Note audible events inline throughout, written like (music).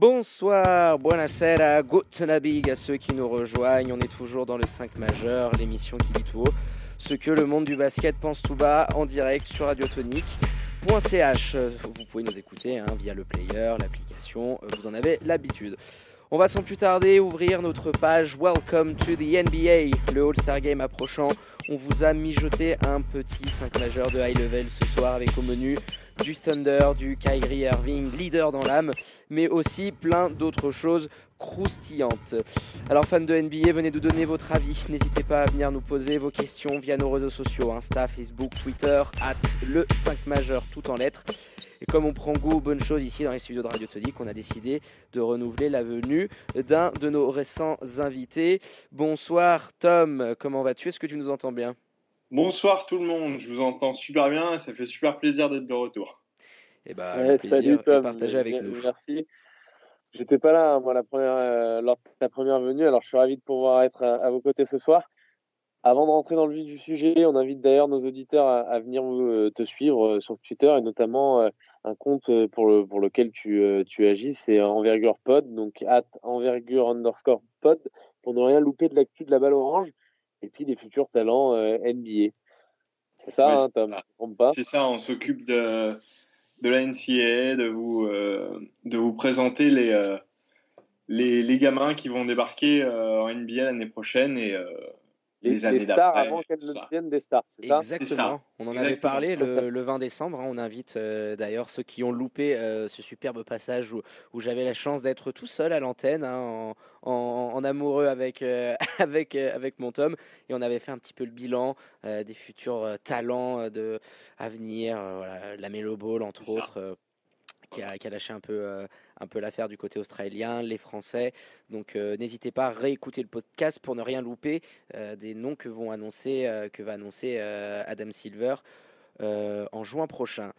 Bonsoir, buonasera, guten Abend à ceux qui nous rejoignent. On est toujours dans le 5 majeur, l'émission qui dit tout haut ce que le monde du basket pense tout bas en direct sur radiotonique.ch. Vous pouvez nous écouter hein, via le player, l'application, vous en avez l'habitude. On va sans plus tarder ouvrir notre page Welcome to the NBA, le All-Star Game approchant. On vous a mijoté un petit 5 majeur de high level ce soir avec au menu du Thunder, du Kyrie Irving, leader dans l'âme, mais aussi plein d'autres choses croustillantes. Alors fans de NBA, venez nous donner votre avis. N'hésitez pas à venir nous poser vos questions via nos réseaux sociaux, Insta, Facebook, Twitter, at le 5 majeur tout en lettres. Et comme on prend goût aux bonnes choses ici dans les studios de Radio Tonique, on a décidé de renouveler la venue d'un de nos récents invités. Bonsoir Tom, comment vas-tu? Est-ce que tu nous entends bien? Bonsoir tout le monde, je vous entends super bien et ça fait super plaisir d'être de retour. Et eh bah, ben, plaisir de partager avec nous. Merci. J'étais pas là, moi, la première, euh, lors de ta première venue, alors je suis ravi de pouvoir être à, vos côtés ce soir. Avant de rentrer dans le vif du sujet, on invite d'ailleurs nos auditeurs à, venir euh, te suivre euh, sur Twitter et notamment un compte pour, le, pour lequel tu, tu agis, c'est envergure pod, donc at envergure underscore pod, pour ne rien louper de l'actu de la balle orange et puis des futurs talents euh, NBA. C'est ça, hein, Tom C'est ça, on s'occupe de, de la NCAA, de vous, euh, de vous présenter les, euh, les, les, gamins qui vont débarquer en NBA l'année prochaine et les, années stars avant qu'elles ne deviennent des stars, c'est ça? Exactement. On en avait parlé le, 20 décembre. Hein. on invite euh, d'ailleurs ceux qui ont loupé euh, ce superbe passage où, où j'avais la chance d'être tout seul à l'antenne, hein, en, en, amoureux avec, euh, (laughs) avec, avec mon Tom. Et on avait fait un petit peu le bilan des futurs talents de, à venir. voilà, la Melo Ball, entre autres qui a, lâché un peu, euh, un peu l'affaire du côté australien, les Français. Donc euh, n'hésitez pas à réécouter le podcast pour ne rien louper euh, des noms que, vont annoncer, que va annoncer Adam Silver en juin prochain.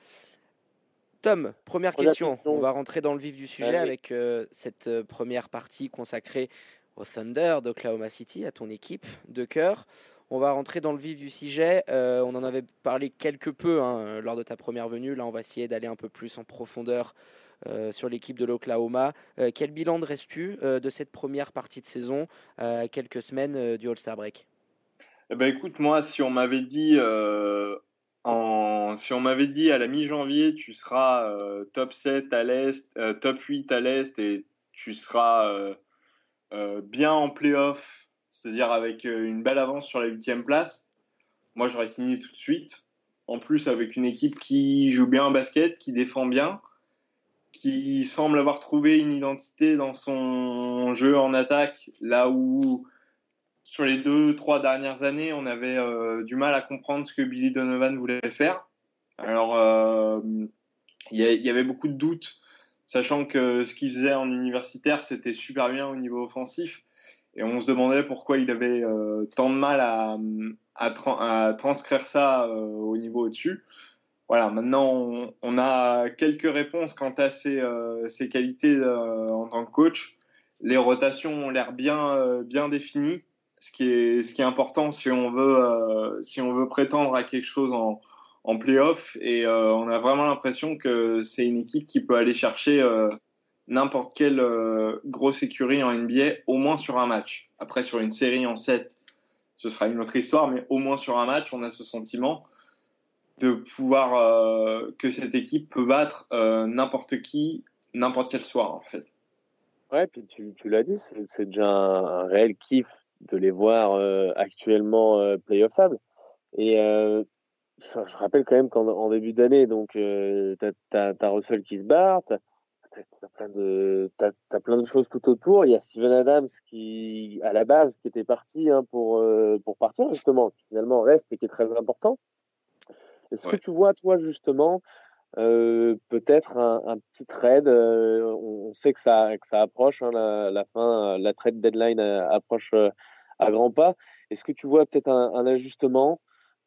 Tom, première question. On va rentrer dans le vif du sujet avec cette première partie consacrée au Thunder d'Oklahoma City, à ton équipe de cœur. On va rentrer dans le vif du sujet. Euh, on en avait parlé quelque peu hein, lors de ta première venue. Là, on va essayer d'aller un peu plus en profondeur euh, sur l'équipe de l'Oklahoma. Euh, quel bilan dresses-tu de cette première partie de saison à quelques semaines du All-Star Break? Eh ben, Écoute, moi, si on m'avait dit, en... si dit à la mi-janvier, tu seras top 7 à l'Est, top 8 à l'Est et tu seras bien en playoff c'est-à-dire avec euh, une belle avance sur la huitième place. Moi, j'aurais signé tout de suite. En plus, avec une équipe qui joue bien au basket, qui défend bien, qui semble avoir trouvé une identité dans son jeu en attaque, là où sur les deux, trois dernières années, on avait euh, du mal à comprendre ce que Billy Donovan voulait faire. Alors, euh, il y, avait beaucoup de doutes, sachant que ce qu'il faisait en universitaire, c'était super bien au niveau offensif. Et on se demandait pourquoi il avait euh, tant de mal à, transcrire ça au niveau au-dessus. Voilà, maintenant on, a quelques réponses quant à ses, euh, ses qualités en tant que coach. Les rotations ont l'air bien, bien définies, ce qui, est, ce qui est important si on veut, si on veut prétendre à quelque chose en, en playoff. Et on a vraiment l'impression que c'est une équipe qui peut aller chercher n'importe quelle euh, grosse écurie en NBA, au moins sur un match. Après, sur une série en 7, ce sera une autre histoire, mais au moins sur un match, on a ce sentiment de pouvoir euh, que cette équipe peut battre euh, n'importe qui, n'importe quel soir, en fait. Ouais, puis tu, tu l'as dit, c'est déjà un, réel kiff de les voir actuellement playoffables. Et je, rappelle quand même qu'en début d'année, donc, tu as, as, Russell qui se barre, t'as plein de as, plein de choses tout autour. Il y a Steven Adams qui, à la base, qui était parti hein, pour euh, pour partir justement, qui finalement reste et qui est très important. Est-ce que tu vois toi justement euh, peut-être un, un, petit trade euh, on, sait que ça que ça approche hein, la, la, fin, la trade deadline approche à grands pas. Est-ce que tu vois peut-être un, un ajustement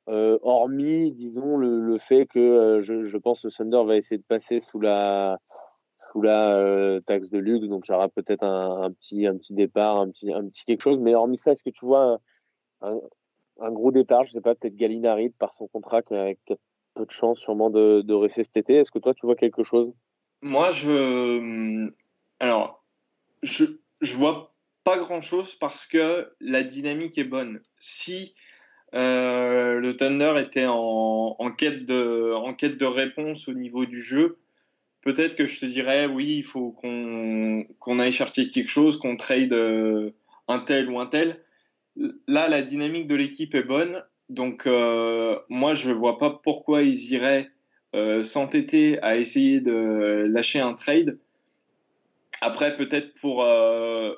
hormis, disons, le, le fait que je, je, pense que Thunder va essayer de passer sous la, sous la euh, taxe de luxe, donc il y aura peut-être un, petit, un petit départ, un petit, un petit quelque chose. Mais hormis ça, est-ce que tu vois un, gros départ Je sais pas, peut-être Galinari par son contrat qui a, peu de chance sûrement de, de rester cet été. Est-ce que toi, tu vois quelque chose? Moi, je Alors, je, je vois pas grand-chose parce que la dynamique est bonne. Si euh, le Thunder était en, en, quête de, en quête de réponse au niveau du jeu, peut-être que je te dirais oui, il faut qu'on qu'on aille chercher quelque chose, qu'on trade euh, un tel ou un tel. Là, la dynamique de l'équipe est bonne, donc euh, moi je vois pas pourquoi ils iraient euh, s'entêter à essayer de lâcher un trade. Après, peut-être pour euh,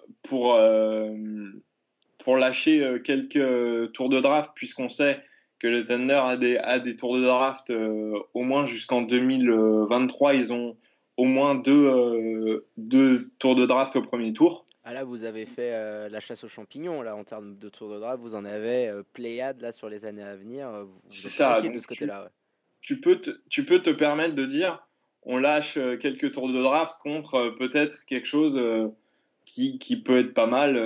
lâcher quelques tours de draft, puisqu'on sait que le Thunder a des, tours de draft au moins jusqu'en 2023. Ils ont au moins deux tours de draft au premier tour. Ah là, vous avez fait euh, la chasse aux champignons là en termes de tours de draft. Vous en avez Pléiade là sur les années à venir. C'est ça. de ce côté-là. Tu, peux te, tu peux te permettre de dire, on lâche quelques tours de draft contre peut-être quelque chose qui, qui, peut être pas mal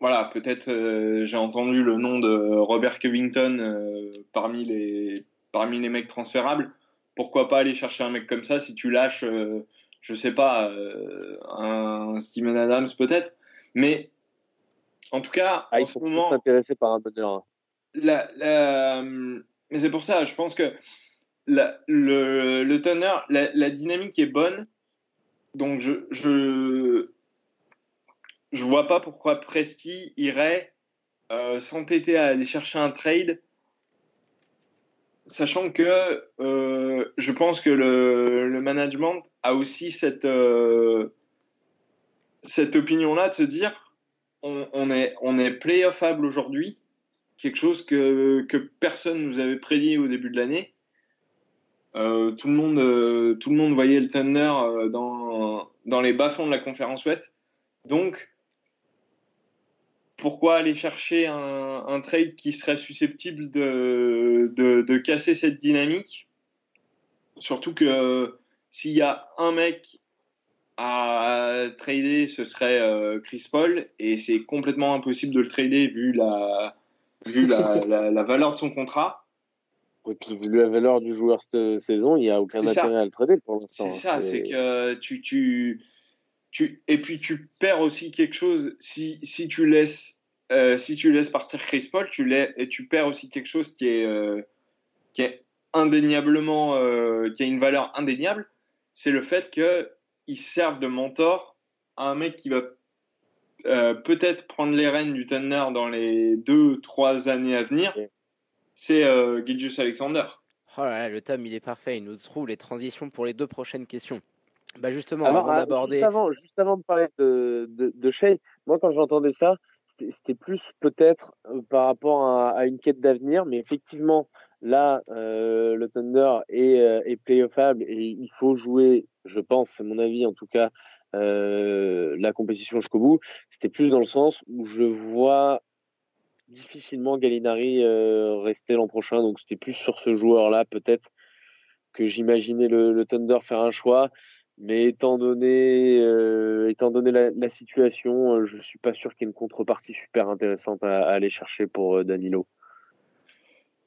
voilà, peut-être euh, j'ai entendu le nom de Robert Covington euh, parmi, les, parmi les mecs transférables. Pourquoi pas aller chercher un mec comme ça si tu lâches, euh, je sais pas, un Steven Adams peut-être. Mais en tout cas, ah, en ce moment. intéressés par un bonheur. La, mais c'est pour ça, je pense que la, le, le Thunder, la, la, dynamique est bonne. Donc je, je, je vois pas pourquoi Presti irait euh, s'entêter à aller chercher un trade, sachant que euh, je pense que le, management a aussi cette, euh, cette opinion-là de se dire on, on, est, on est playoffable aujourd'hui, quelque chose que, que personne nous avait prédit au début de l'année. Euh, tout, le monde, tout le monde voyait le Thunder dans, dans les bas-fonds de la conférence Ouest. Donc, pourquoi aller chercher un, trade qui serait susceptible de, de, casser cette dynamique Surtout que s'il y a un mec à trader, ce serait euh, Chris Paul, et c'est complètement impossible de le trader vu la, vu la, (laughs) la, valeur de son contrat. Et puis, vu la valeur du joueur cette saison, il n'y a aucun intérêt à le trader pour l'instant. C'est ça, c'est que tu, tu, tu, et puis tu perds aussi quelque chose si, si tu laisses euh, si tu laisses partir Chris Paul, tu, et tu perds aussi quelque chose qui est, euh, qui est indéniablement, euh, qui a une valeur indéniable, c'est le fait qu'il serve de mentor à un mec qui va peut-être prendre les rênes du Thunder dans les deux, trois années à venir. C'est euh, Alexander. Oh là là, le Tom, il est parfait. Il nous trouve les transitions pour les deux prochaines questions. Bah justement, avant ah, d'aborder. Juste avant, juste avant de parler de, de, de Shea, moi quand j'entendais ça, c'était plus peut-être euh, par rapport à, une quête d'avenir, mais effectivement, là, euh, le Thunder est, euh, est playoffable et il faut jouer, je pense, c'est mon avis en tout cas, la compétition jusqu'au bout. C'était plus dans le sens où je vois difficilement Gallinari rester l'an prochain, donc c'était plus sur ce joueur-là peut-être que j'imaginais le, Thunder faire un choix. Mais étant donné, euh, étant donné la, situation, euh, je ne suis pas sûr qu'il y ait une contrepartie super intéressante à, aller chercher pour euh, Danilo.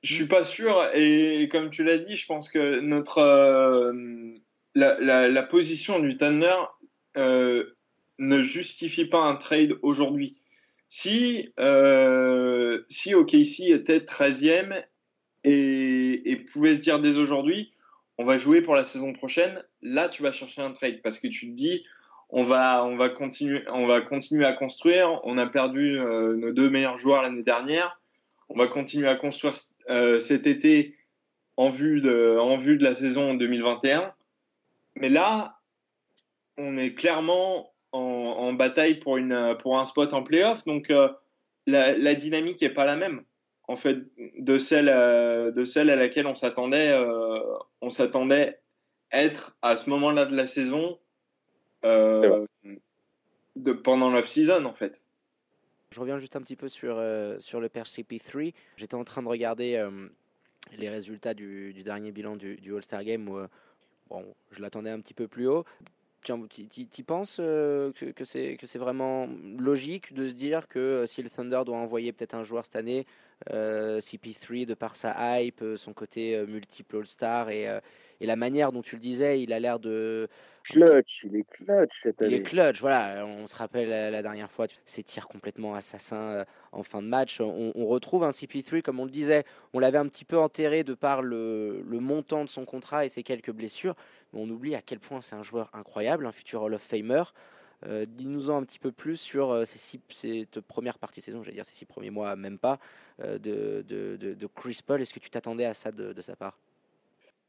Je suis pas sûr, et comme tu l'as dit, je pense que notre la, la, position du Thunder ne justifie pas un trade aujourd'hui. Si, si OKC était 13e et, et pouvait se dire dès aujourd'hui, on va jouer pour la saison prochaine, là, tu vas chercher un trade parce que tu te dis, on va, on va, continuer, on va continuer à construire. On a perdu euh, nos deux meilleurs joueurs l'année dernière. On va continuer à construire euh, cet été en vue, de, en vue de la saison 2021. Mais là, on est clairement en, bataille pour, une, pour un spot en playoff. Donc, euh, la, la, dynamique n'est pas la même en fait de celle de celle à laquelle on s'attendait euh, on s'attendait être à ce moment-là de la saison euh, de pendant l'off season en fait. Je reviens juste un petit peu sur euh, sur le pr CP3. J'étais en train de regarder les résultats du, dernier bilan du, du All-Star Game où bon, je l'attendais un petit peu plus haut. Tu penses euh, que, c'est que c'est vraiment logique de se dire que euh, si le Thunder doit envoyer peut-être un joueur cette année, euh, CP3 de par sa hype, son côté multiple All-Star et, et la manière dont tu le disais, il a l'air de clutch, il est clutch cette année. Il est clutch, voilà. On se rappelle la, dernière fois, ces tirs complètement assassins en fin de match. On, retrouve un CP3, comme on le disait, on l'avait un petit peu enterré de par le, le, montant de son contrat et ses quelques blessures, mais on oublie à quel point c'est un joueur incroyable, un futur Hall of Famer. Euh, Dis-nous-en un petit peu plus sur euh, cette première partie de saison, j'allais dire ces six premiers mois, même pas, euh, de, de, Chris Paul. Est-ce que tu t'attendais à ça de, sa part?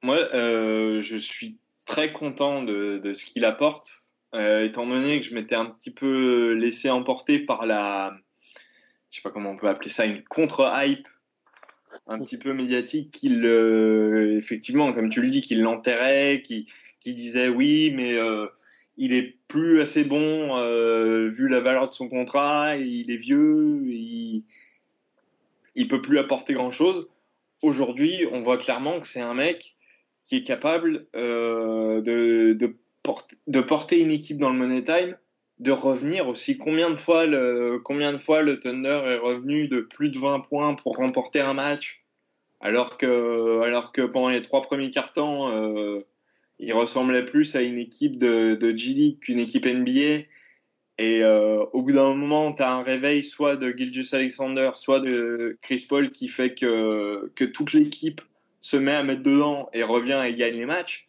Moi, je suis très content de, ce qu'il apporte, étant donné que je m'étais un petit peu laissé emporter par la, je sais pas comment on peut appeler ça, une contre-hype un petit peu médiatique qu'il, effectivement, comme tu le dis, qu'il l'enterrait, qui, qui disait oui, mais il est plus assez bon euh, vu la valeur de son contrat, il est vieux, il, il peut plus apporter grand chose. Aujourd'hui, on voit clairement que c'est un mec qui est capable euh, de, porter une équipe dans le Money Time, de revenir aussi. Combien de, fois le, Thunder est revenu de plus de 20 points pour remporter un match, alors que, alors que pendant les trois premiers quarts-temps, euh, il ressemblait plus à une équipe de, de G League qu'une équipe NBA. Et euh, au bout d'un moment, tu as un réveil soit de Gilgis Alexander, soit de Chris Paul qui fait que, que toute l'équipe se met à mettre dedans et revient et gagne les matchs.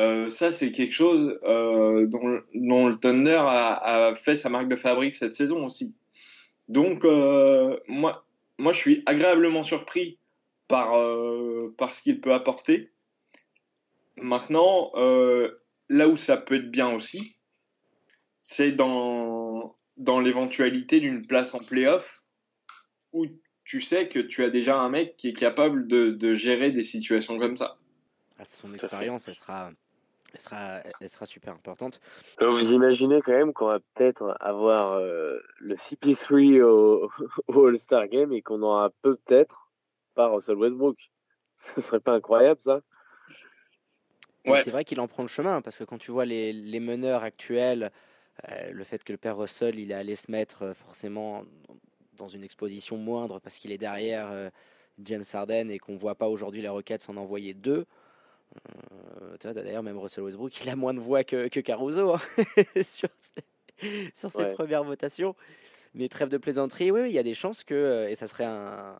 Euh, ça, c'est quelque chose euh, dont, dont, le Thunder a, a, fait sa marque de fabrique cette saison aussi. Donc, moi, moi, je suis agréablement surpris par, par ce qu'il peut apporter. Maintenant, euh, là où ça peut être bien aussi, c'est dans, dans l'éventualité d'une place en playoff où tu sais que tu as déjà un mec qui est capable de, de gérer des situations comme ça. Ah, son expérience, elle sera, elle, sera, elle sera super importante. Vous imaginez quand même qu'on va peut-être avoir euh, le CP3 au, au All-Star Game et qu'on aura peut-être pas Russell Westbrook. (laughs) Ce serait pas incroyable ça? C'est vrai qu'il en prend le chemin, parce que quand tu vois les, les meneurs actuels, euh, le fait que le père Russell, il est allé se mettre euh, forcément dans une exposition moindre parce qu'il est derrière euh, James Harden et qu'on voit pas aujourd'hui les Rockets s'en envoyer deux. tu vois, d'ailleurs, même Russell Westbrook, il a moins de voix que, que Caruso hein, sur, (laughs) sur ses premières votations. Mais trêve de plaisanterie, oui, il y a des chances que, et ça serait un,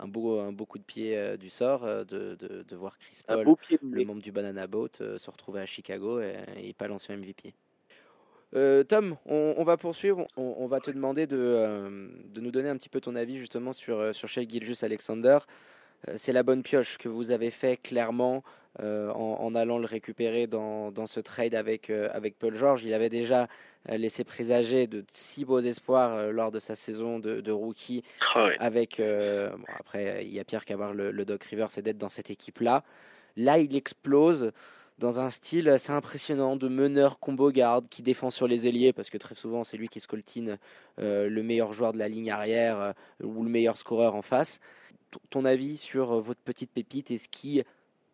un beau, un beau coup de pied euh, du sort euh, de, de, de, voir Chris Paul, le membre du Banana Boat, euh, se retrouver à Chicago et, et pas l'ancien MVP. Tom, on, va poursuivre. On, va te demander de, de, nous donner un petit peu ton avis justement sur, sur Shea Gilgis Alexander. c'est la bonne pioche que vous avez fait clairement en, en, allant le récupérer dans, dans ce trade avec, avec Paul George. Il avait déjà euh, laissé présager de si beaux espoirs euh, lors de sa saison de, rookie. Ah avec, euh, après, il y a pire qu'avoir le, le Doc Rivers, c'est d'être dans cette équipe-là. Là, il explose dans un style assez impressionnant de meneur combo garde qui défend sur les ailiers parce que très souvent c'est lui qui scoltine le meilleur joueur de la ligne arrière ou le meilleur scoreur en face. ton avis sur votre petite pépite et ce qui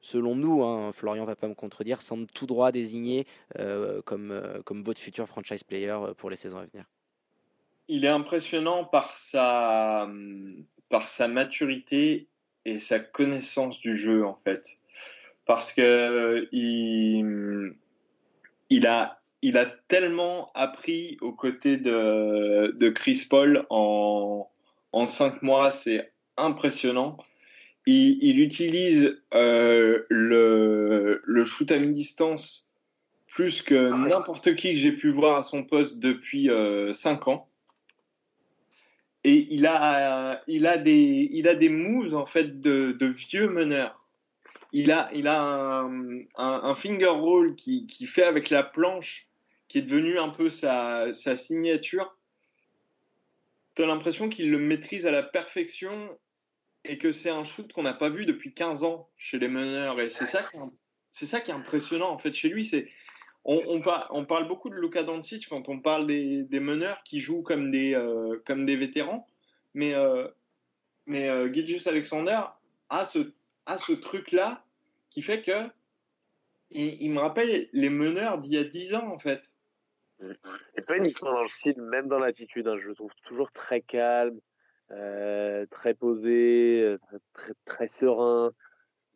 selon nous, hein, Florian va pas me contredire, semble tout droit désigné euh, comme, euh, comme votre futur franchise player euh, pour les saisons à venir. Il est impressionnant par sa, par sa maturité et sa connaissance du jeu, en fait. Parce que il, il, a, il a tellement appris aux côtés de, de Chris Paul en, en cinq mois, c'est impressionnant il, utilise euh, le, le, shoot à mi-distance plus que ah n'importe qui que j'ai pu voir à son poste depuis euh, 5 ans. Et il a, il, a des, il a des moves en fait de, de vieux meneurs. Il a, il a un, un, finger roll qui, qui, fait avec la planche, qui est devenu un peu sa, sa signature. Tu as l'impression qu'il le maîtrise à la perfection et que c'est un shoot qu'on n'a pas vu depuis 15 ans chez les meneurs. Et c'est ça, ça qui est impressionnant en fait chez lui. C'est on, parle beaucoup de Luka Doncic quand on parle des, meneurs qui jouent comme des, euh, comme des vétérans, mais, euh, euh, Alexander a ce, a ce truc-là qui fait que il, il, me rappelle les meneurs d'il y a 10 ans en fait. Et pas uniquement dans le style, même dans l'attitude. Hein, je le trouve toujours très calme, euh, très posé, euh, très, très, serein.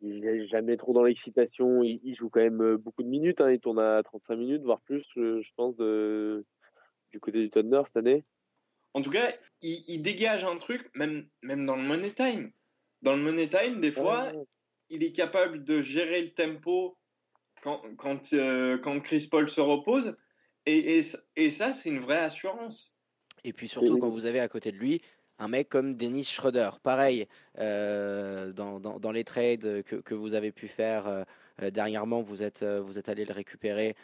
il n'est jamais trop dans l'excitation. Il, joue quand même beaucoup de minutes. Hein. Il tourne à 35 minutes, voire plus, je, pense, de, du côté du Thunder cette année. En tout cas, il, dégage un truc, même, même dans le Money Time. Dans le Money Time, des fois, il est capable de gérer le tempo quand, quand, euh, quand Chris Paul se repose. Et, et, et ça, c'est une vraie assurance. Et puis surtout, quand vous avez à côté de lui un mec comme Dennis Schroeder, pareil, euh, dans, les trades que, vous avez pu faire euh, dernièrement, vous êtes, vous êtes allé le récupérer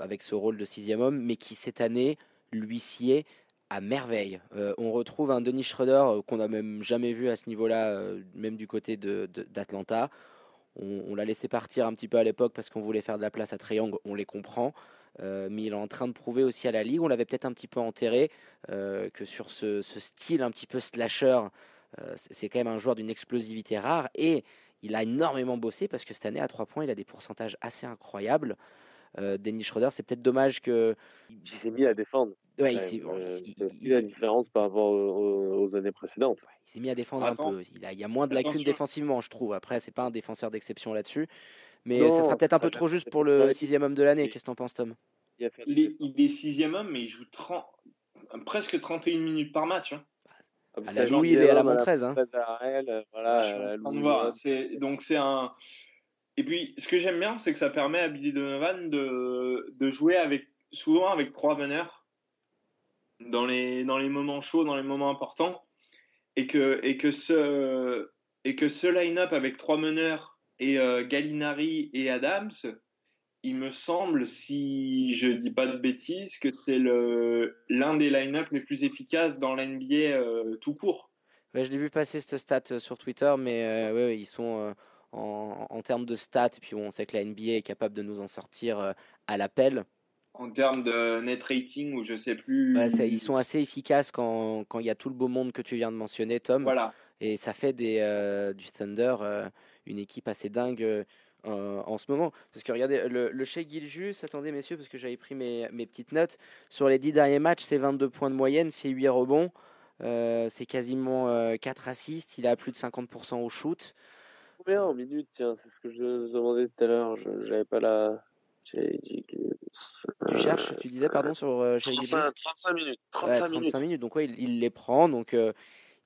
avec ce rôle de sixième homme, mais qui cette année, lui est à merveille. on retrouve un Dennis Schroeder qu'on n'a même jamais vu à ce niveau-là, même du côté d'Atlanta. De, on, l'a laissé partir un petit peu à l'époque parce qu'on voulait faire de la place à Triangle, on les comprend. Euh, mais il est en train de prouver aussi à la Ligue, on l'avait peut-être un petit peu enterré, euh, que sur ce, style un petit peu slasher, euh, c'est quand même un joueur d'une explosivité rare. Et il a énormément bossé parce que cette année, à 3 points, il a des pourcentages assez incroyables. Euh, Dennis Schroeder, c'est peut-être dommage que. Il s'est mis à défendre. Ouais, il s'est. la différence par rapport aux, années précédentes. il s'est mis à défendre un peu. Il, a, il y a moins de lacunes défensivement, je trouve. Après, c'est pas un défenseur d'exception là-dessus. Mais ce sera peut-être un peu trop juste pour le sixième homme de l'année. Qu'est-ce que t'en penses, Tom? Il, est, il est sixième homme, mais il joue 30, presque 31 minutes par match. Hein. Ah, bah, à la Louis, il est à la Montrez. Hein. Voilà, donc c'est un. Et puis, ce que j'aime bien, c'est que ça permet à Billy Donovan de, de jouer avec, souvent avec trois meneurs dans les, dans les moments chauds, dans les moments importants. Et que, et que ce, et que ce line-up avec trois meneurs et euh, Gallinari et Adams, il me semble, si je dis pas de bêtises, que c'est l'un des line-up les plus efficaces dans l'NBA euh, tout court. Ouais, je l'ai vu passer cette stat euh, sur Twitter, mais ouais, ils sont en, termes de stats, et puis on sait que la NBA est capable de nous en sortir euh, à l'appel. En termes de net rating, ou je sais plus. ils sont assez efficaces quand il y a tout le beau monde que tu viens de mentionner, Tom. Voilà. Et ça fait des, euh, du Thunder euh, une équipe assez dingue en ce moment. Parce que regardez, le, le Shea Giljus, attendez messieurs, parce que j'avais pris mes, mes, petites notes. Sur les 10 derniers matchs, c'est 22 points de moyenne, c'est 8 rebonds. c'est quasiment 4 assists. Il a plus de 50% au shoot combien en minutes Tiens, c'est ce que je demandais tout à l'heure. Je n'avais pas la. Tu cherches, tu disais, pardon, sur euh, 35, 35, minutes. 35, ouais, 35 minutes. Donc, ouais, il, les prend. Donc, euh,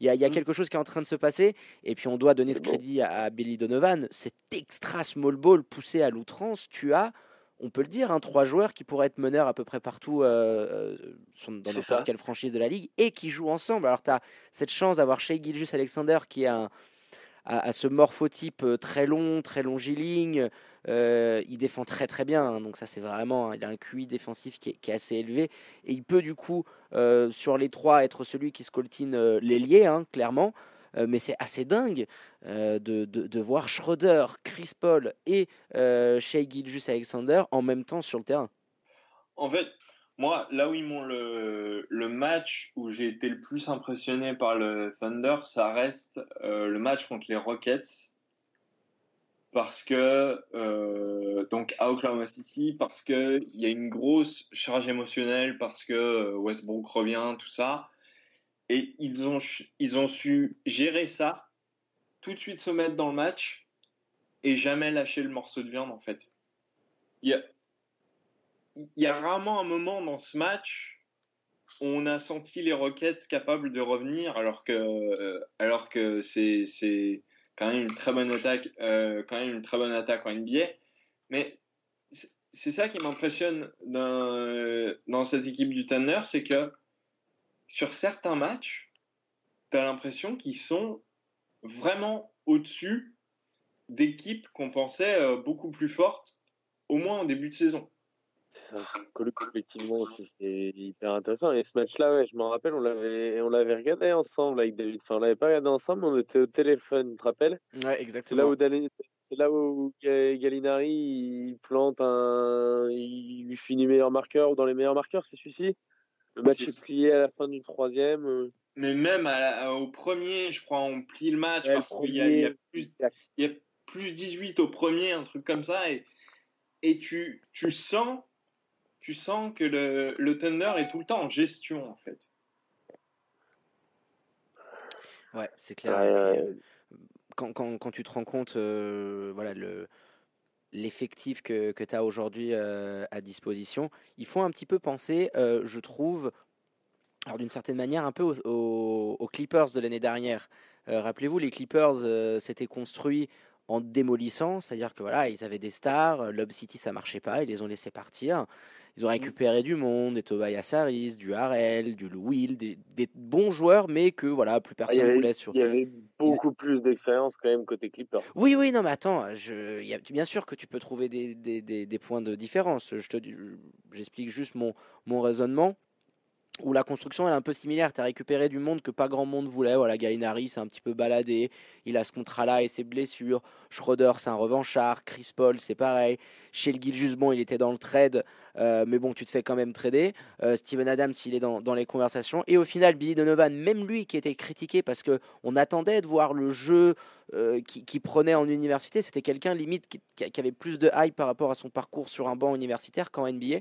il y a, y a mm. quelque chose qui est en train de se passer. Et puis, on doit donner ce crédit à, Billy Donovan. Cet extra small ball poussé à l'outrance, tu as on peut le dire, hein, trois joueurs qui pourraient être meneurs à peu près partout euh, euh dans n'importe quelle franchise de la ligue et qui jouent ensemble. Alors, tu as cette chance d'avoir Shea Gilgis Alexander qui est un, à, ce morphotype euh, très long, très longiligne. Euh, il défend très très bien, hein, donc ça c'est vraiment, il a un QI défensif qui est, assez élevé et il peut du coup euh, sur les trois être celui qui scoltine l'ailier, hein, clairement. mais c'est assez dingue de, de, voir Schroeder, Chris Paul et Shea Gilgis Alexander en même temps sur le terrain. En fait, moi, là où ils m'ont le, match où j'ai été le plus impressionné par le Thunder, ça reste euh, le match contre les Rockets. Parce que, euh, donc à Oklahoma City, parce qu'il y a une grosse charge émotionnelle, parce que Westbrook revient, tout ça. Et ils ont, ils ont su gérer ça, tout de suite se mettre dans le match et jamais lâcher le morceau de viande, en fait. Il y a, il y a vraiment un moment dans ce match où on a senti les Rockets capables de revenir, alors que, euh, alors que c'est, c'est quand même une très bonne attaque, euh, quand même une très bonne attaque en NBA. Mais c'est ça qui m'impressionne dans, dans cette équipe du Thunder, c'est que sur certains matchs, tu as l'impression qu'ils sont vraiment au-dessus d'équipes qu'on pensait euh, beaucoup plus fortes, au moins en début de saison. Ça, collectivement c'est hyper intéressant. Et ce match-là, ouais, je m'en rappelle, on l'avait, on l'avait regardé ensemble avec David. Enfin, on l'avait pas regardé ensemble, on était au téléphone, tu te rappelles? Ouais, exactement. C'est là où, Gallinari il plante un, il finit meilleur marqueur ou dans les meilleurs marqueurs, c'est celui-ci? Le match est plié à la fin du troisième. Euh. Mais même au premier, je crois, on plie le match parce qu'il y, y, a plus, il y a plus 18 au premier, un truc comme ça, et, et tu, tu sens tu sens que le, le Thunder est tout le temps en gestion, en fait. Ouais, c'est clair. Euh, quand, quand, quand, tu te rends compte, voilà, le l'effectif que, que tu as aujourd'hui à disposition, il faut un petit peu penser, je trouve, alors d'une certaine manière, un peu aux, Clippers de l'année dernière. Rappelez-vous, les Clippers s'étaient construits en démolissant, c'est-à-dire que voilà, ils avaient des stars, Lob City ça marchait pas, ils les ont laissés partir. Ils ont mmh. récupéré du monde, des Tobias Harris, du Harrell, du Will, des, des, bons joueurs, mais que voilà, plus personne ne voulait sur. Il y avait beaucoup plus d'expérience quand même côté Clippers. Oui, oui, non, mais attends, je, y a, bien sûr que tu peux trouver des, des, des points de différence. Je te, j'explique juste mon, mon raisonnement où la construction est un peu similaire. Tu as récupéré du monde que pas grand monde voulait. Voilà, Gainari s'est un petit peu baladé. Il a ce contrat-là et ses blessures. Schroeder, c'est un revanchard. Chris Paul, c'est pareil. Chez le il était dans le trade. Euh, mais bon, tu te fais quand même trader. Euh, Steven Adams, il est dans, les conversations. Et au final, Billy Donovan, même lui qui était critiqué parce qu'on attendait de voir le jeu euh, qui, prenait en université, c'était quelqu'un limite qui, qui, avait plus de hype par rapport à son parcours sur un banc universitaire qu'en NBA.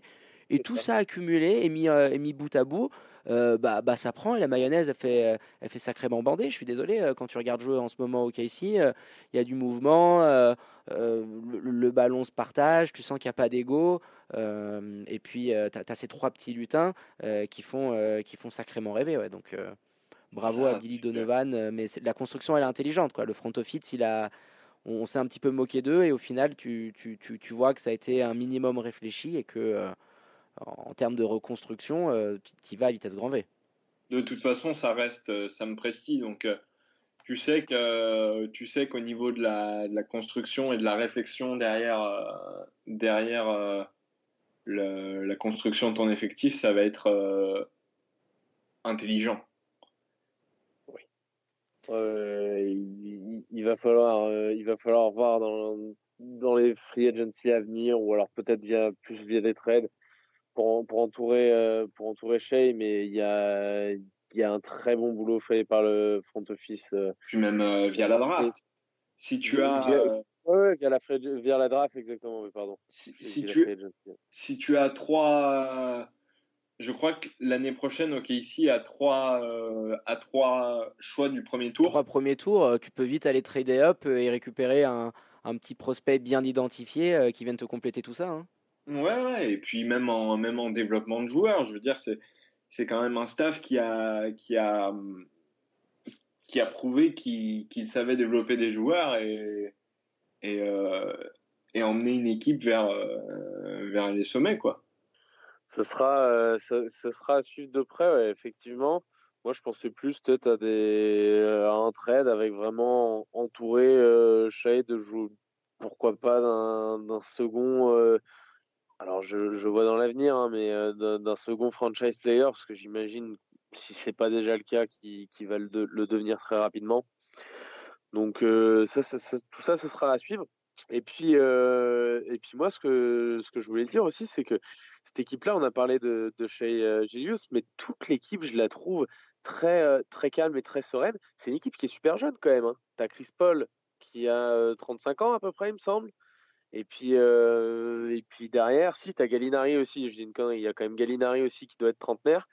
Et tout ça accumulé et mis, euh, mis bout à bout, euh, bah, bah, ça prend et la mayonnaise, elle fait, elle fait sacrément bander. Je suis désolé, euh, quand tu regardes jouer en ce moment au KC, il y a du mouvement, le, ballon se partage, tu sens qu'il n'y a pas d'ego. et puis, tu as, ces trois petits lutins qui, font, qui font sacrément rêver. Ouais, donc, bravo à Billy Donovan. mais la construction, elle est intelligente. Quoi. Le front office, il a on, s'est un petit peu moqué d'eux et au final tu, tu, tu, tu, vois que ça a été un minimum réfléchi et que en termes de reconstruction, euh, tu y vas à vitesse grand V. De toute façon, ça reste euh, Sam Presti, donc euh, tu sais que tu sais qu'au niveau de la, de la, construction et de la réflexion derrière derrière la construction de ton effectif, ça va être intelligent. Oui. Il, il, va falloir il va falloir voir dans dans les free agency à venir ou alors peut-être via plus via des trades pour, pour entourer euh, pour entourer Shea, mais il y a il y a un très bon boulot fait par le front office. Euh. Puis même euh, via la draft. Si tu as via, ouais, via la via la draft exactement, mais pardon. Si, si tu si tu as trois je crois que l'année prochaine, OK, ici, à trois, à trois choix du premier tour. Trois premiers tours, tu peux vite aller trader up et récupérer un, un petit prospect bien identifié qui vienne te compléter tout ça. Hein. Ouais, et puis même en, même en développement de joueurs, je veux dire, c'est, c'est quand même un staff qui a, qui a, qui a prouvé qu'il, savait développer des joueurs et, et, euh, et emmener une équipe vers, euh, vers les sommets, quoi. Ce sera, euh, ce, sera à suivre de près, effectivement. Moi, je pensais plus peut-être à, des, à un trade avec vraiment entouré euh, de jouer, pourquoi pas d'un, second alors je, vois dans l'avenir, hein, mais euh, d'un second franchise player, parce que j'imagine, si c'est pas déjà le cas, qui, va le, devenir très rapidement. Donc euh, ça, tout ça, ce sera à suivre. Et puis, euh, et puis moi, ce que, ce que je voulais dire aussi, c'est que cette équipe-là, on a parlé de, chez Gilius, mais toute l'équipe, je la trouve très, très calme et très sereine. C'est une équipe qui est super jeune quand même. Hein. Tu as Chris Paul qui a 35 ans à peu près, il me semble. Et puis, euh, et puis derrière, si, tu as Gallinari aussi. Je dis une connerie, il y a quand même Gallinari aussi qui doit être trentenaire.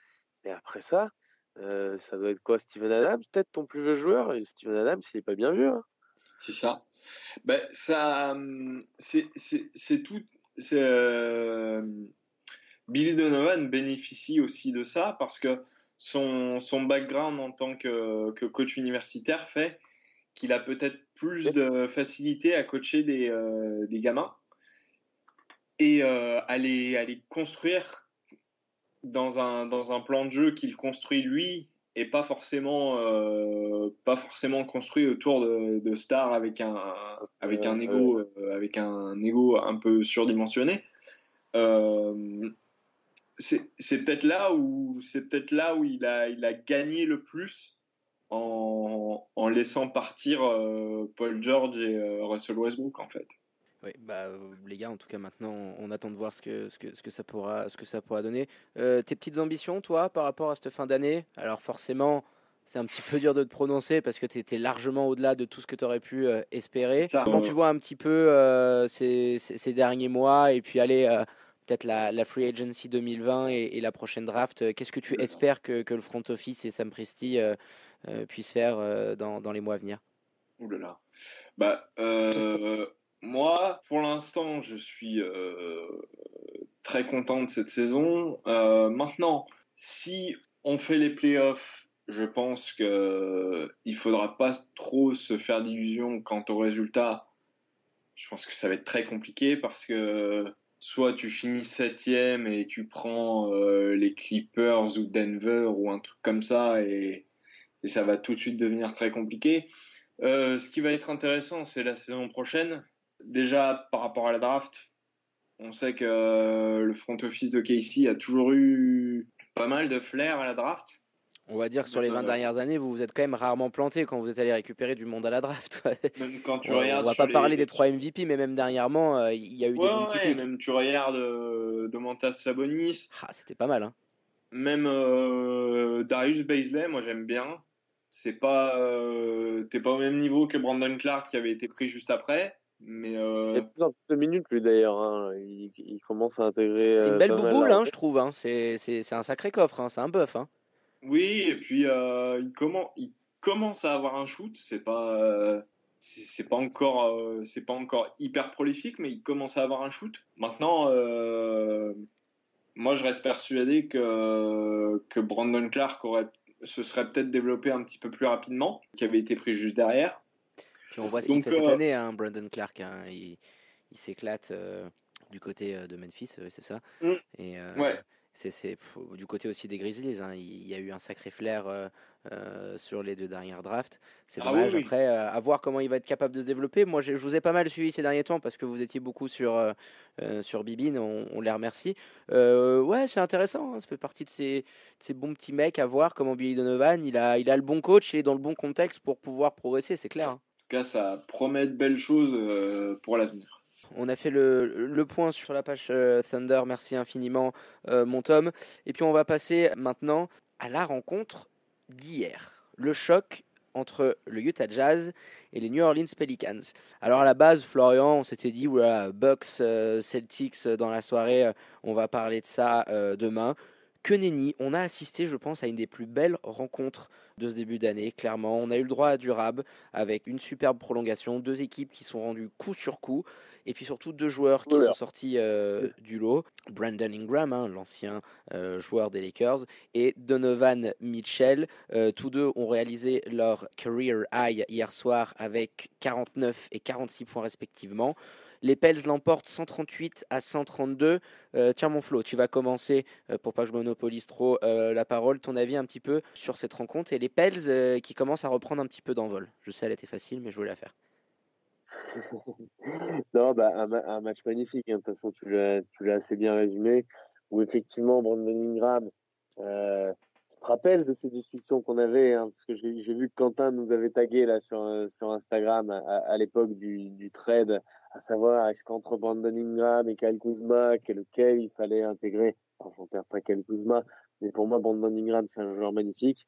Mais après ça, euh, ça doit être quoi Steven Adams, peut-être ton plus vieux joueur? Et Steven Adams, il n'est pas bien vieux. Hein. c'est ça. Ben, ça c'est tout. Euh, Billy Donovan bénéficie aussi de ça parce que son, son background en tant que, que coach universitaire fait qu'il a peut-être plus de facilité à coacher des, euh, des gamins et euh, à, les, construire dans un, dans un plan de jeu qu'il construit lui et pas forcément, euh, pas forcément construit autour de, de stars avec un, avec, un ego, avec un ego un peu surdimensionné. c'est peut-être là où c'est peut-être là où il a, il a gagné le plus en, en laissant partir euh, Paul George et euh, Russell Westbrook en fait. Oui, bah, euh, les gars, en tout cas, maintenant, on attend de voir ce que, ce que, ce que, ça, pourra, ce que ça pourra donner. tes petites ambitions, toi, par rapport à cette fin d'année? Alors, forcément, c'est un petit peu dur de te prononcer parce que tu étais largement au-delà de tout ce que tu aurais pu espérer. Comment tu vois un petit peu ces, ces, derniers mois et puis aller peut-être la, la, Free Agency 2020 et, et la prochaine draft Qu'est-ce que tu espères que, que, le front office et Sam Presti puisse faire euh, dans, dans, les mois à venir Ouh là là. Bah, euh, moi, pour l'instant, je suis euh, très content de cette saison. Euh, maintenant, si on fait les playoffs, je pense qu'il ne faudra pas trop se faire d'illusions quant au résultat. Je pense que ça va être très compliqué parce que soit tu finis septième et tu prends les Clippers ou Denver ou un truc comme ça et, et ça va tout de suite devenir très compliqué. ce qui va être intéressant, c'est la saison prochaine Déjà, par rapport à la draft, on sait que euh, le front office de Casey a toujours eu pas mal de flair à la draft. On va dire que sur les 20 dernières années, vous vous êtes quand même rarement planté quand vous êtes allé récupérer du monde à la draft. même quand tu on, regardes. On va pas parler des 3 MVP, mais même dernièrement, euh, il y a eu des bons ouais, Même tu regardes euh, Domantas Sabonis. Ah, c'était pas mal. Hein. Même euh, Darius Baisley, moi j'aime bien. C'est pas, t'es pas au même niveau que Brandon Clark qui avait été pris juste après. Mais euh... Il y a plus en plus de minutes, lui, d'ailleurs. Hein. Il, il, commence à intégrer. C'est une belle bouboule, hein, je trouve. Hein. C'est un sacré coffre. Hein. C'est un bœuf. Hein. Oui, et puis euh, il, comment, il commence à avoir un shoot. C'est pas. Euh, c'est pas encore euh, c'est pas encore hyper prolifique mais il commence à avoir un shoot maintenant euh, moi je reste persuadé que que Brandon Clark aurait se serait peut-être développé un petit peu plus rapidement qui avait été pris juste derrière puis on voit ce qu'il fait cette euh, année, hein, Brandon Clark. Hein, il, il s'éclate euh, du côté euh, de Memphis, c'est ça. Mm. Et ouais. C'est du côté aussi des Grizzlies. Hein, il y a eu un sacré flair sur les deux dernières drafts. C'est Ah dommage. oui, oui. Après, à voir comment il va être capable de se développer. Moi, je je vous ai pas mal suivi ces derniers temps parce que vous étiez beaucoup sur, euh, sur Bibine. On, on les remercie. Euh, ouais, c'est intéressant. hein, Ça fait partie de ces, de ces bons petits mecs à voir. Comment Billy Donovan, il a, il a le bon coach, il est dans le bon contexte pour pouvoir progresser, c'est clair. hein. En tout cas, ça promet de belles choses euh, pour l'avenir. On a fait le, point sur la page euh, Thunder. Merci infiniment, euh, mon Tom. Et puis on va passer maintenant à la rencontre d'hier. Le choc entre le Utah Jazz et les New Orleans Pelicans. Alors à la base, Florian, on s'était dit, voilà, Bucks, euh, Celtics dans la soirée, on va parler de ça demain. Que nenni, on a assisté, je pense, à une des plus belles rencontres de ce début d'année. Clairement, on a eu le droit à du rab avec une superbe prolongation, deux équipes qui sont rendues coup sur coup, et puis surtout deux joueurs qui sont sortis euh, du lot. Brandon Ingram, hein, l'ancien euh, joueur des Lakers, et Donovan Mitchell. Euh, tous deux ont réalisé leur career high hier soir avec 49 et 46 points respectivement. Les Pels l'emportent 138 à 132. Euh, tiens mon Flo, tu vas commencer, euh, pour pas que je monopolise trop euh, la parole, ton avis un petit peu sur cette rencontre et les Pels qui commencent à reprendre un petit peu d'envol. Je sais, elle était facile, mais je voulais la faire. (laughs) non, bah, un, ma- un match magnifique. hein. De toute façon, tu l'as, assez bien résumé. Où effectivement, Brandon Ingram, euh, tu te rappelles de ces discussions qu'on avait, hein, parce que j'ai, vu que Quentin nous avait tagué là sur, euh, Instagram à, l'époque du, trade, à savoir est-ce qu'entre Brandon Ingram et Kyle Kuzma, quel- lequel il fallait intégrer? Alors, j'enterre pas Kyle Kuzma, mais pour moi, Brandon Ingram, c'est un joueur magnifique.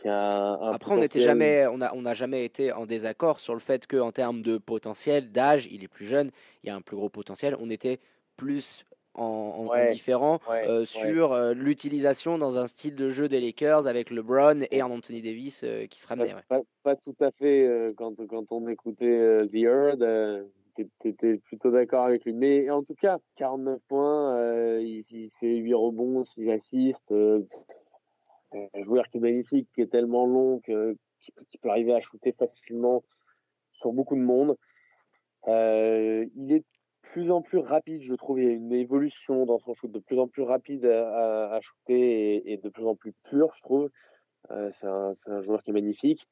Qui a un, un Après, on n'était jamais, on a, on n'a jamais été en désaccord sur le fait qu'en termes de potentiel, d'âge, il est plus jeune, il y a un plus gros potentiel. On était plus en, en- en Ouais, différent ouais, euh, ouais. sur euh, l'utilisation dans un style de jeu des Lakers avec LeBron et un Anthony Davis euh, qui se ramenait. Pas, pas tout à fait quand, quand on écoutait The Herd, t'é- t'étais plutôt d'accord avec lui. Mais en tout cas, 49 points, il, il fait 8 rebonds, 6 assists. Un joueur qui est magnifique, qui est tellement long que, qui, peut- qui peut arriver à shooter facilement sur beaucoup de monde. Euh, il est de plus en plus rapide, je trouve. Il y a une évolution dans son shoot, de plus en plus rapide à, shooter et, et de plus en plus pur, je trouve. Euh, c'est un, joueur qui est magnifique.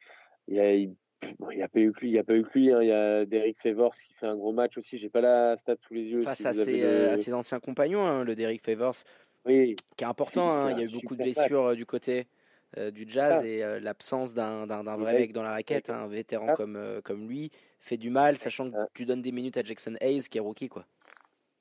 Il y a, il, bon, il y a pas eu que lui, il y a pas eu que lui. hein. Il y a Derek Favors qui fait un gros match aussi. J'ai pas la stat sous les yeux. Face si à vous avez ses, le- euh, à ses anciens compagnons, hein, le Derrick Favors, Oui, qui est important. Hein. Il y a eu beaucoup de match. blessures euh, du côté euh, du Jazz Ça. et euh, l'absence d'un vrai mec dans la raquette, hein, un vétéran Ah. comme, euh, comme lui, fait du mal, sachant que Ah. tu donnes des minutes à Jackson Hayes qui est rookie. Quoi.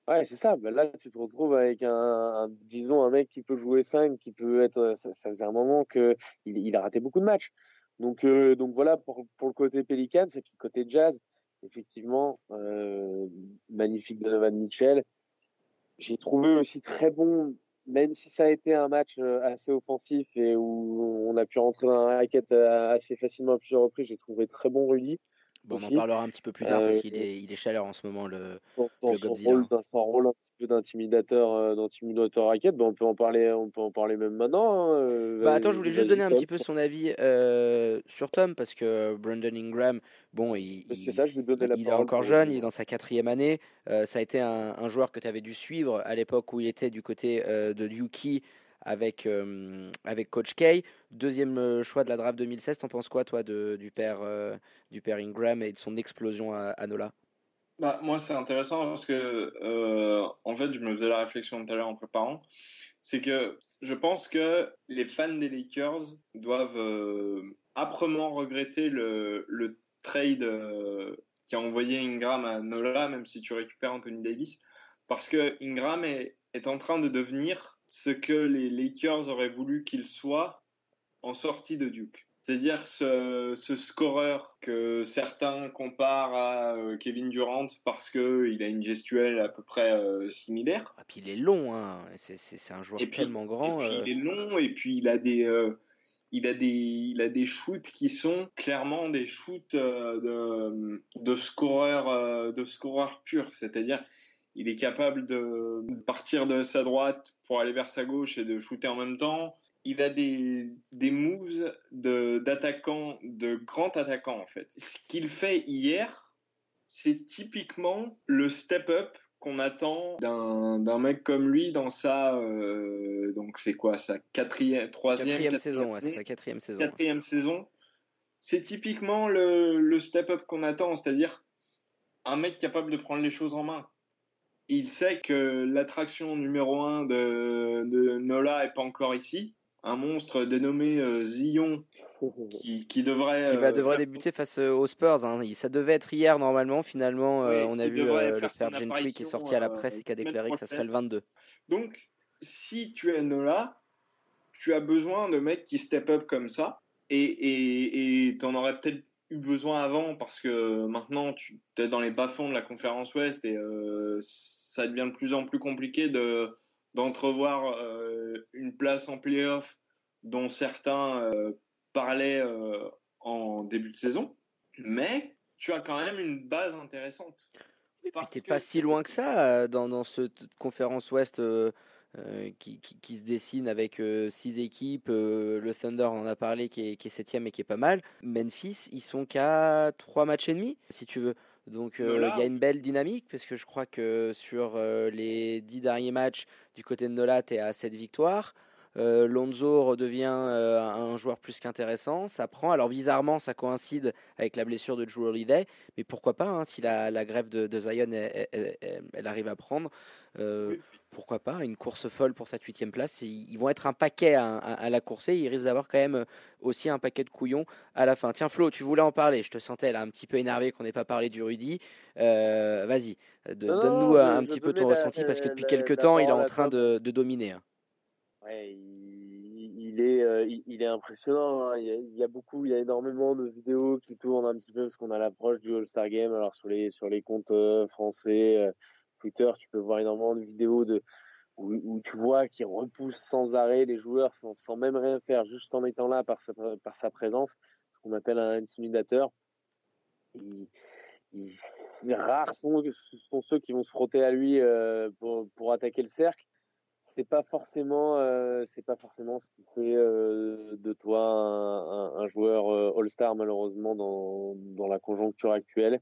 Ouais, c'est ça. Ben là, tu te retrouves avec un, un- disons, un mec qui peut jouer 5, qui peut être. Ça, ça faisait un moment que il, a raté beaucoup de matchs. Donc, euh, donc voilà pour, pour le côté Pelicans et puis côté Jazz, effectivement, euh, magnifique Donovan Mitchell. J'ai trouvé aussi très bon, même si ça a été un match euh, assez offensif et où on a pu rentrer dans la raquette euh, assez facilement à plusieurs reprises. J'ai trouvé très bon Rudy. On en parlera un petit peu plus tard parce qu'il est, il est chaleur en ce moment, le, dans, son, rôle, dans son rôle un petit peu d'intimidateur, euh, d'intimidateur raquette. Ben, on peut en parler, on peut en parler même maintenant. Hein, euh, bah attends, je voulais juste donner un petit peu son avis euh, sur Tom parce que Brandon Ingram, bon, il, il, ça, je il est encore jeune, il est dans sa quatrième année. ça a été un, un joueur que tu avais dû suivre à l'époque où il était du côté de Yuki avec, euh, avec Coach K. Deuxième euh, choix de la draft 2016, t'en penses quoi, toi, de, du, père, euh, du père Ingram et de son explosion à, Nola? Bah, Moi, c'est intéressant parce que, en fait, je me faisais la réflexion tout à l'heure en préparant. C'est que je pense que les fans des Lakers doivent âprement regretter le, le trade qui a envoyé Ingram à Nola, même si tu récupères Anthony Davis, parce que Ingram est, est en train de devenir ce que les Lakers auraient voulu qu'il soit en sortie de Duke. C'est-à-dire ce, scoreur que certains comparent à euh, Kevin Durant parce qu'il a une gestuelle à peu près euh, similaire. Et ah, puis il est long, hein. c'est un joueur tellement grand. Et puis Il est long et puis il a des, euh, il a des, il a des shoots qui sont clairement des shoots de, de scoreur, de scoreur pur. C'est-à-dire il est capable de partir de sa droite pour aller vers sa gauche et de shooter en même temps. Il a des, des moves d'attaquant, de, de grand attaquant en fait. Ce qu'il fait hier, c'est typiquement le step-up qu'on attend d'un mec comme lui dans sa euh, donc c'est quoi sa quatrième troisième saison ouais, sa quatrième saison quatrième saison c'est typiquement le, le step up qu'on attend c'est-à-dire un mec capable de prendre les choses en main il sait que l'attraction numéro un de, de, Nola est pas encore ici. Un monstre dénommé euh, Zion (laughs) qui, devrait. Qui va, euh, devrait débuter face euh, aux Spurs. Hein. Ça devait être hier normalement. Finalement, on a vu le père Gentry qui est sorti à la presse et qui a déclaré que ça serait le 22. Donc, si tu es Nola, tu as besoin de mecs qui step up comme ça. Et tu en aurais peut-être eu besoin avant parce que maintenant tu es dans les bas-fonds de la conférence Ouest et euh, ça devient de plus en plus compliqué de d'entrevoir euh, une place en playoff dont certains euh, parlaient en début de saison. Mais tu as quand même une base intéressante. tu n'es pas si loin que ça dans, dans cette conférence Ouest euh, qui, qui, se dessine avec euh, six équipes. Euh, le Thunder on en a parlé qui est, qui est septième et qui est pas mal. Memphis, ils sont qu'à trois matchs et demi, si tu veux. Donc il y a une belle dynamique parce que je crois que sur les dix derniers matchs du côté de Nola, tu es à 7 victoires. Lonzo redevient un joueur plus qu'intéressant. Ça prend. Alors bizarrement, ça coïncide avec la blessure de Drew Holiday, mais pourquoi pas hein, si la, la, grève de, Zion elle, arrive à prendre pourquoi pas, une course folle pour cette huitième place. ils vont être un paquet à, la course et ils risquent d'avoir quand même euh, aussi un paquet de couillons à la fin. Tiens Flo, tu voulais en parler, je te sentais là un petit peu énervé qu'on n'ait pas parlé du Rudy. Euh, vas-y, donne-nous un petit peu ton ressenti parce que depuis quelques temps il est en train de, dominer. Hein. il, est, euh, il, est impressionnant. Hein. Il, y a, beaucoup, il y a énormément de vidéos qui tournent un petit peu parce qu'on a l'approche du All-Star Game. Alors sur les, sur les comptes français Twitter, tu peux voir énormément de vidéos de, où, tu vois qu'il repousse sans arrêt les joueurs sans, même rien faire, juste en étant là par sa, présence, ce qu'on appelle un intimidateur. rares sont, ceux qui vont se frotter à lui euh, pour, attaquer le cercle. C'est pas forcément, euh, c'est pas forcément ce qui fait euh, de toi un, un joueur All-Star malheureusement dans, dans la conjoncture actuelle.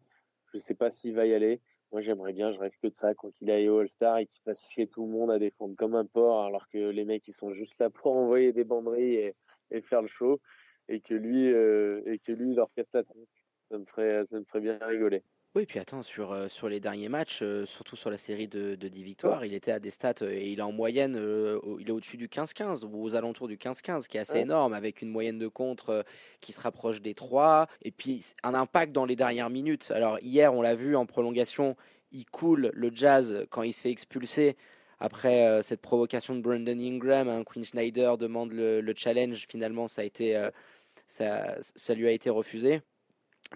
Je sais pas s'il va y aller. Moi, j'aimerais bien, je rêve que de ça, quoi qu'il aille au All-Star et qu'il fasse chier tout le monde à défendre comme un porc, alors que les mecs, ils sont juste là pour (laughs) envoyer des banderilles et, faire le show, et que lui, euh, et que lui, leur casse la. Ça me ferait, ça me ferait bien rigoler. Oui, puis attends, sur, euh, sur les derniers matchs, euh, surtout sur la série de, de 10 victoires, il était à des stats, euh, et il est en moyenne, il est au-dessus du 15-15, ou aux alentours du 15-15, qui est assez énorme, avec une moyenne de contre qui se rapproche des 3, et puis un impact dans les dernières minutes. Alors hier, on l'a vu en prolongation, il coule le jazz quand il se fait expulser. Après cette provocation de Brandon Ingram, un hein, Quinn Snyder demande le, le, challenge, finalement ça, a été, ça, ça lui a été refusé.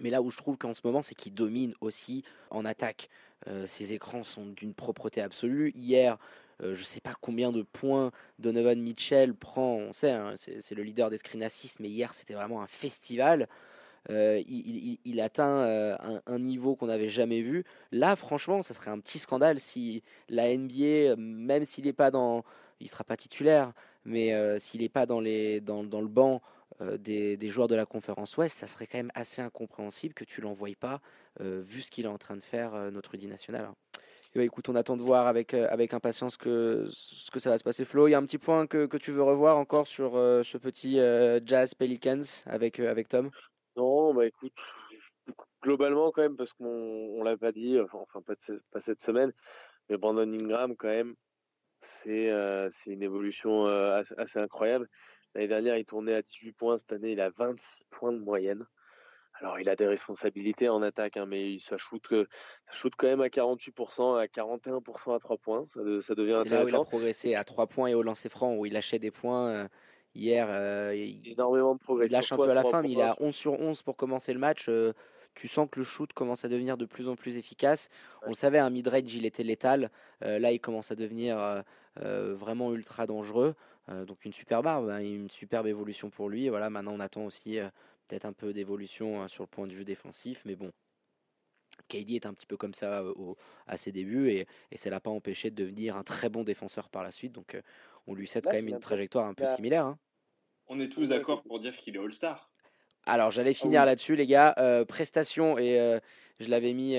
Mais là où je trouve qu'en ce moment, c'est qu'il domine aussi en attaque. Euh, ses écrans sont d'une propreté absolue. Hier, euh, je ne sais pas combien de points Donovan Mitchell prend. On sait, hein, c'est le leader des screen assists, mais hier, c'était vraiment un festival. il, atteint un, niveau qu'on n'avait jamais vu. Là, franchement, ça serait un petit scandale si la NBA, même s'il n'est pas dans, il sera pas titulaire, mais s'il n'est pas dans, les, dans le banc des, des, joueurs de la conférence Ouest, ça serait quand même assez incompréhensible que tu l'envoies pas, vu ce qu'il est en train de faire, notre Udi national. Hein. Bah, écoute, on attend de voir avec, euh, avec impatience que, ce que ça va se passer. Flo, il y a un petit point que, que tu veux revoir encore sur euh, ce petit euh, Jazz Pelicans avec, avec Tom? Non, bah écoute, globalement quand même, parce qu'on on l'a pas dit, enfin pas, pas, cette semaine, mais Brandon Ingram quand même, c'est une évolution assez, incroyable. L'année dernière, il tournait à 18 points, cette année, il a 26 points de moyenne. Alors, il a des responsabilités en attaque, hein, mais ça shoot, shoot quand même à 48%, à 41% à 3 points. Ça, ça devient intéressant. Là où il a progressé à 3 points et au lancer franc, où il lâchait des points. Euh, hier, euh, il, énormément de progrès. Il lâche un peu à la fin, mais il est à 11 sur 11 pour commencer le match. Euh, tu sens que le shoot commence à devenir de plus en plus efficace. On le savait, un mid-range, il était létal. là, il commence à devenir vraiment ultra dangereux. Donc une superbe barbe, hein, une superbe évolution pour lui. Et voilà, maintenant on attend aussi peut-être un peu d'évolution hein, sur le point de vue défensif, mais bon. KD est un petit peu comme ça euh, à ses débuts et, et ça l'a pas empêché de devenir un très bon défenseur par la suite. Donc euh, on lui cède quand même une trajectoire un peu similaire. Hein. On est tous d'accord pour dire qu'il est All-Star. Alors j'allais ah finir là-dessus les gars. Euh, prestation et je l'avais mis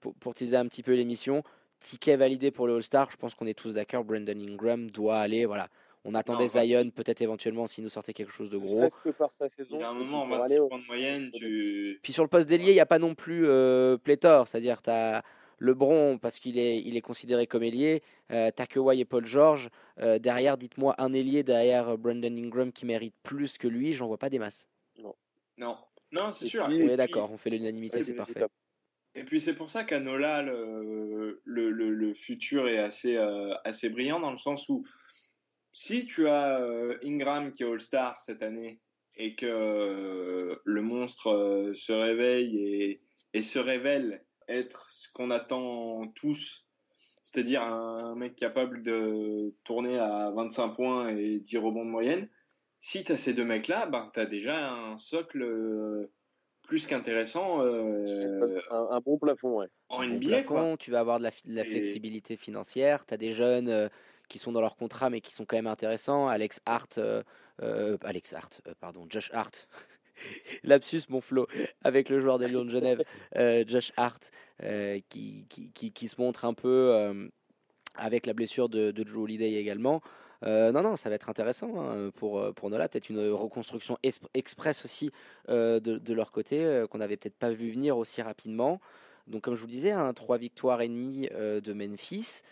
pour, pour, teaser un petit peu l'émission. Ticket validé pour le All-Star. Je pense qu'on est tous d'accord. Brandon Ingram doit aller. Voilà on attendait Zion, peut-être éventuellement s'il nous sortait quelque chose de gros. Que par sa saison. Il y a un moment, 26 points de moyenne. Tu... Puis sur le poste d'ailier, il n'y a pas non plus euh, pléthore. C'est-à-dire, tu as LeBron, parce qu'il est, il est considéré comme ailier. Euh, tu as et Paul George. Euh, derrière, dites-moi un ailier derrière Brandon Ingram qui mérite plus que lui. J'en vois pas des masses. Non. Non, non c'est sûr. oui, d'accord, on fait l'unanimité, c'est parfait. Et puis c'est pour ça qu'à Nola, le, le, le, futur est assez, euh, assez brillant dans le sens où si tu as euh, Ingram qui est All-Star cette année et que euh, le monstre euh, se réveille et, se révèle être ce qu'on attend tous, c'est-à-dire un, mec capable de tourner à 25 points et 10 rebonds de moyenne, si tu as ces deux mecs-là, ben, tu as déjà un socle plus qu'intéressant. un, bon plafond, ouais. En NBA, quoi. Tu vas avoir de la, flexibilité financière, tu as des jeunes qui sont dans leur contrat mais qui sont quand même intéressants. Alex Hart, euh, euh, Alex Hart, euh, pardon, Josh Hart. (laughs) Lapsus, mon flow, avec le joueur des Lions de Genève, Josh Hart, qui, qui, qui, se montre un peu avec la blessure de, de Drew Holiday également. Euh, non, non, ça va être intéressant hein, pour, euh, pour Nola. Peut-être une reconstruction express aussi euh, de, de, leur côté, qu'on n'avait peut-être pas vu venir aussi rapidement. Donc, comme je vous le disais, hein, trois victoires et demie de Memphis.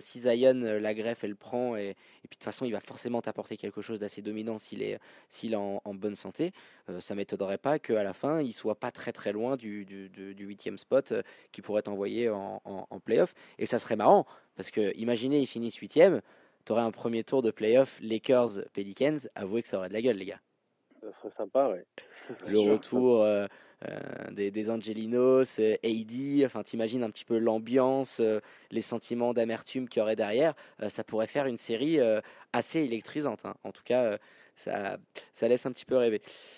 si Zion, la greffe, elle prend, et, et, puis de toute façon, il va forcément t'apporter quelque chose d'assez dominant s'il est, s'il est en, bonne santé. ça m'étonnerait pas qu'à la fin, il soit pas très très loin du, du, 8e spot qui pourrait t'envoyer en, en, en playoff. Et ça serait marrant, parce que imaginez, il finissent 8 t'aurais un premier tour de playoff Lakers-Pelicans, avouez que ça aurait de la gueule, les gars. Ça serait sympa, oui. (laughs) Le retour euh, euh, des, Angelinos, euh, enfin, t'imagines un petit peu l'ambiance, euh, les sentiments d'amertume qu'il y aurait derrière. ça pourrait faire une série assez électrisante. Hein. En tout cas, ça, ça laisse un petit peu rêver.